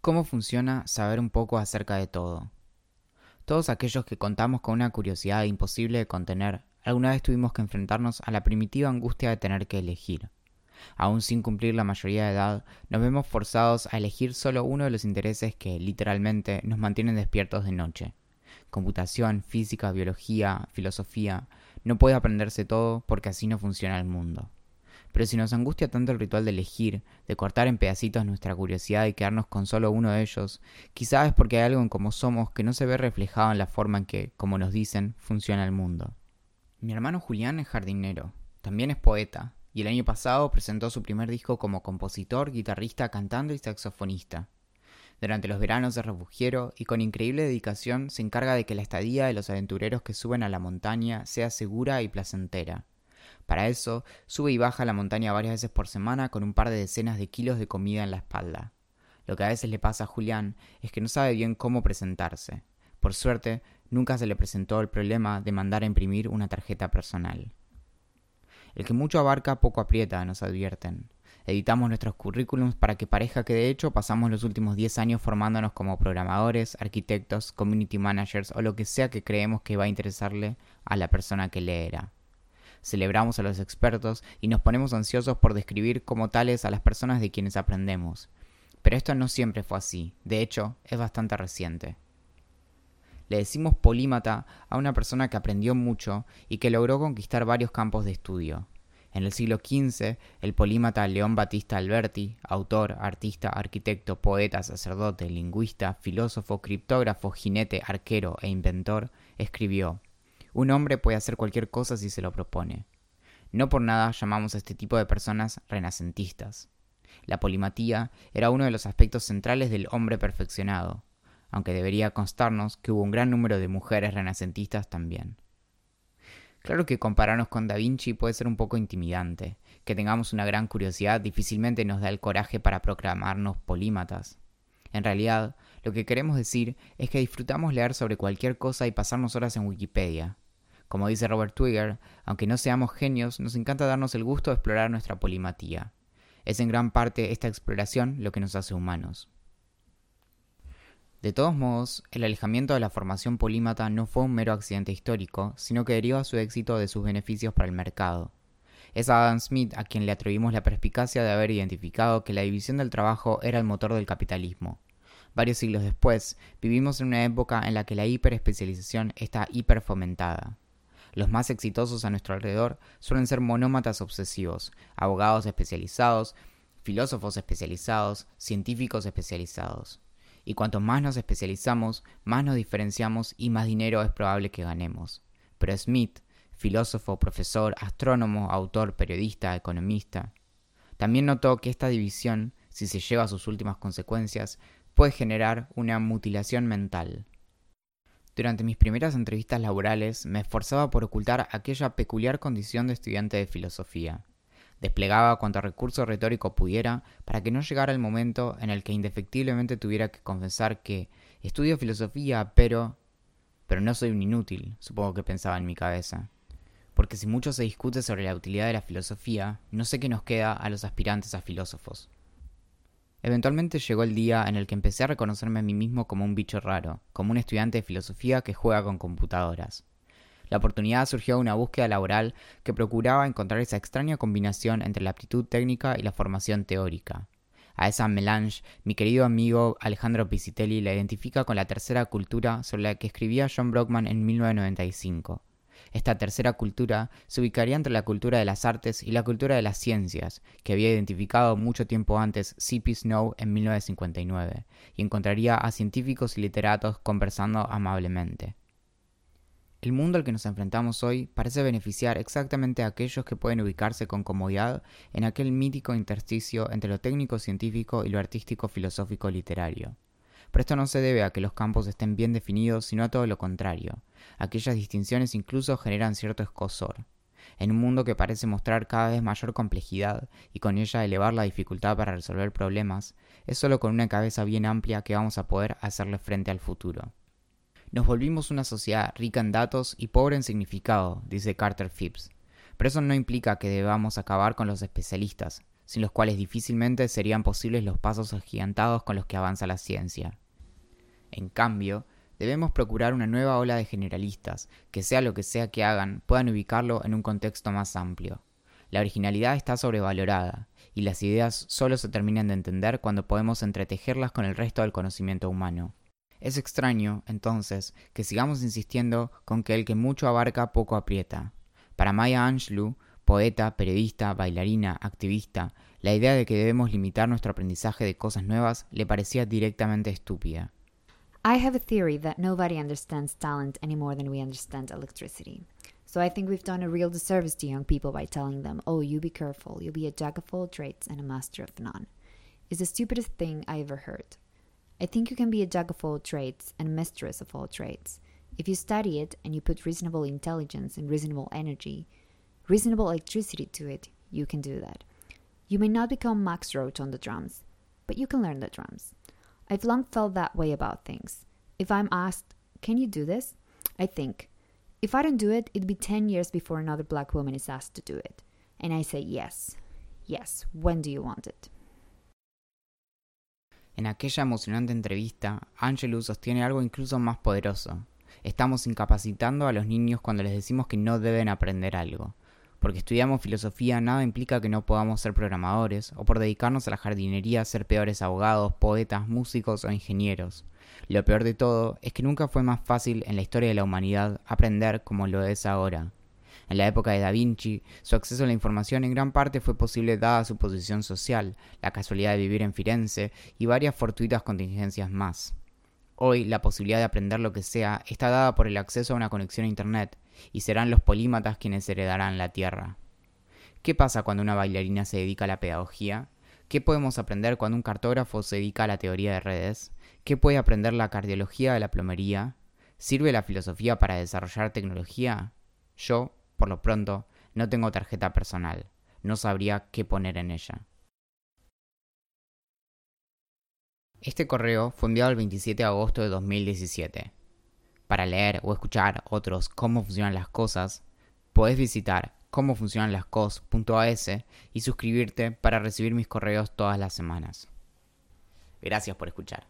¿Cómo funciona saber un poco acerca de todo? Todos aquellos que contamos con una curiosidad imposible de contener, alguna vez tuvimos que enfrentarnos a la primitiva angustia de tener que elegir. Aún sin cumplir la mayoría de edad, nos vemos forzados a elegir solo uno de los intereses que, literalmente, nos mantienen despiertos de noche. Computación, física, biología, filosofía, no puede aprenderse todo porque así no funciona el mundo. Pero si nos angustia tanto el ritual de elegir, de cortar en pedacitos nuestra curiosidad y quedarnos con solo uno de ellos, quizás es porque hay algo en cómo somos que no se ve reflejado en la forma en que, como nos dicen, funciona el mundo. Mi hermano Julián es jardinero, también es poeta, y el año pasado presentó su primer disco como compositor, guitarrista, cantante y saxofonista. Durante los veranos de refugiero y con increíble dedicación se encarga de que la estadía de los aventureros que suben a la montaña sea segura y placentera. Para eso, sube y baja la montaña varias veces por semana con un par de decenas de kilos de comida en la espalda. Lo que a veces le pasa a Julián es que no sabe bien cómo presentarse. Por suerte, nunca se le presentó el problema de mandar a imprimir una tarjeta personal. El que mucho abarca, poco aprieta, nos advierten. Editamos nuestros currículums para que parezca que de hecho pasamos los últimos 10 años formándonos como programadores, arquitectos, community managers o lo que sea que creemos que va a interesarle a la persona que leerá celebramos a los expertos y nos ponemos ansiosos por describir como tales a las personas de quienes aprendemos. Pero esto no siempre fue así, de hecho, es bastante reciente. Le decimos polímata a una persona que aprendió mucho y que logró conquistar varios campos de estudio. En el siglo XV, el polímata León Batista Alberti, autor, artista, arquitecto, poeta, sacerdote, lingüista, filósofo, criptógrafo, jinete, arquero e inventor, escribió un hombre puede hacer cualquier cosa si se lo propone. No por nada llamamos a este tipo de personas renacentistas. La polimatía era uno de los aspectos centrales del hombre perfeccionado, aunque debería constarnos que hubo un gran número de mujeres renacentistas también. Claro que compararnos con Da Vinci puede ser un poco intimidante, que tengamos una gran curiosidad difícilmente nos da el coraje para proclamarnos polímatas. En realidad, lo que queremos decir es que disfrutamos leer sobre cualquier cosa y pasarnos horas en Wikipedia. Como dice Robert Twigger, aunque no seamos genios, nos encanta darnos el gusto de explorar nuestra polimatía. Es en gran parte esta exploración lo que nos hace humanos. De todos modos, el alejamiento de la formación polímata no fue un mero accidente histórico, sino que deriva su éxito de sus beneficios para el mercado. Es a Adam Smith a quien le atribuimos la perspicacia de haber identificado que la división del trabajo era el motor del capitalismo. Varios siglos después, vivimos en una época en la que la hiperespecialización está hiperfomentada. Los más exitosos a nuestro alrededor suelen ser monómatas obsesivos, abogados especializados, filósofos especializados, científicos especializados. Y cuanto más nos especializamos, más nos diferenciamos y más dinero es probable que ganemos. Pero Smith, filósofo, profesor, astrónomo, autor, periodista, economista, también notó que esta división, si se lleva a sus últimas consecuencias, puede generar una mutilación mental. Durante mis primeras entrevistas laborales me esforzaba por ocultar aquella peculiar condición de estudiante de filosofía. Desplegaba cuanto recurso retórico pudiera para que no llegara el momento en el que indefectiblemente tuviera que confesar que estudio filosofía, pero... pero no soy un inútil, supongo que pensaba en mi cabeza. Porque si mucho se discute sobre la utilidad de la filosofía, no sé qué nos queda a los aspirantes a filósofos. Eventualmente llegó el día en el que empecé a reconocerme a mí mismo como un bicho raro, como un estudiante de filosofía que juega con computadoras. La oportunidad surgió de una búsqueda laboral que procuraba encontrar esa extraña combinación entre la aptitud técnica y la formación teórica. A esa melange, mi querido amigo Alejandro Pisitelli la identifica con la tercera cultura sobre la que escribía John Brockman en 1995 esta tercera cultura se ubicaría entre la cultura de las artes y la cultura de las ciencias, que había identificado mucho tiempo antes C.P. Snow en 1959, y encontraría a científicos y literatos conversando amablemente. El mundo al que nos enfrentamos hoy parece beneficiar exactamente a aquellos que pueden ubicarse con comodidad en aquel mítico intersticio entre lo técnico científico y lo artístico filosófico literario. Pero esto no se debe a que los campos estén bien definidos, sino a todo lo contrario. Aquellas distinciones incluso generan cierto escosor. En un mundo que parece mostrar cada vez mayor complejidad y con ella elevar la dificultad para resolver problemas, es solo con una cabeza bien amplia que vamos a poder hacerle frente al futuro. Nos volvimos una sociedad rica en datos y pobre en significado, dice Carter Phipps. Pero eso no implica que debamos acabar con los especialistas, sin los cuales difícilmente serían posibles los pasos agigantados con los que avanza la ciencia. En cambio, debemos procurar una nueva ola de generalistas, que sea lo que sea que hagan, puedan ubicarlo en un contexto más amplio. La originalidad está sobrevalorada, y las ideas solo se terminan de entender cuando podemos entretejerlas con el resto del conocimiento humano. Es extraño, entonces, que sigamos insistiendo con que el que mucho abarca poco aprieta. Para Maya Angelou, poeta, periodista, bailarina, activista, la idea de que debemos limitar nuestro aprendizaje de cosas nuevas le parecía directamente estúpida. I have a theory that nobody understands talent any more than we understand electricity. So I think we've done a real disservice to young people by telling them, oh, you be careful, you'll be a jack of all trades and a master of none. It's the stupidest thing I ever heard. I think you can be a jack of all trades and a mistress of all trades. If you study it and you put reasonable intelligence and reasonable energy, reasonable electricity to it, you can do that. You may not become Max Roach on the drums, but you can learn the drums. I've long felt that way about things. If I'm asked, can you do this? I think, If I don't do it, it'd be 10 years before another black woman is asked to do it. And I say, yes, yes, when do you want it? En aquella emocionante entrevista, Angelou sostiene algo incluso más poderoso. Estamos incapacitando a los niños cuando les decimos que no deben aprender algo. Porque estudiamos filosofía nada implica que no podamos ser programadores, o por dedicarnos a la jardinería ser peores abogados, poetas, músicos o ingenieros. Lo peor de todo es que nunca fue más fácil en la historia de la humanidad aprender como lo es ahora. En la época de Da Vinci, su acceso a la información en gran parte fue posible dada su posición social, la casualidad de vivir en Firenze y varias fortuitas contingencias más. Hoy la posibilidad de aprender lo que sea está dada por el acceso a una conexión a Internet, y serán los polímatas quienes heredarán la Tierra. ¿Qué pasa cuando una bailarina se dedica a la pedagogía? ¿Qué podemos aprender cuando un cartógrafo se dedica a la teoría de redes? ¿Qué puede aprender la cardiología de la plomería? ¿Sirve la filosofía para desarrollar tecnología? Yo, por lo pronto, no tengo tarjeta personal. No sabría qué poner en ella. Este correo fue enviado el 27 de agosto de 2017. Para leer o escuchar otros cómo funcionan las cosas, podés visitar cómo funcionan las cosas.as y suscribirte para recibir mis correos todas las semanas. Gracias por escuchar.